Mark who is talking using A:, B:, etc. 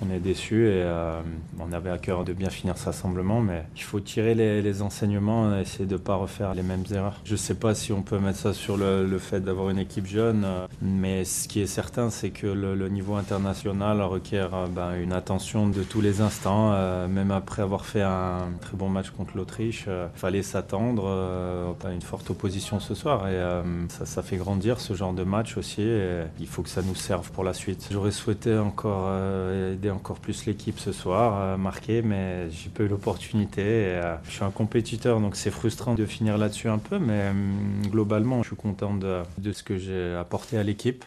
A: On est déçus et euh, on avait à cœur de bien finir ce rassemblement, mais il faut tirer les, enseignements et essayer de ne pas refaire les mêmes erreurs. Je ne sais pas si on peut mettre ça sur le, fait d'avoir une équipe jeune, euh, mais ce qui est certain, c'est que le, niveau international requiert euh, ben, une attention de tous les instants, même après avoir fait un très bon match contre l'Autriche. Il fallait s'attendre à une forte opposition ce soir et ça, ça, fait grandir ce genre de match aussi et il faut que ça nous serve pour la suite. J'aurais souhaité encore aider encore plus l'équipe ce soir, marqué, mais j'ai pas eu l'opportunité. Euh, je suis un compétiteur, donc c'est frustrant de finir là-dessus un peu, mais hum, globalement, je suis content de ce que j'ai apporté à l'équipe.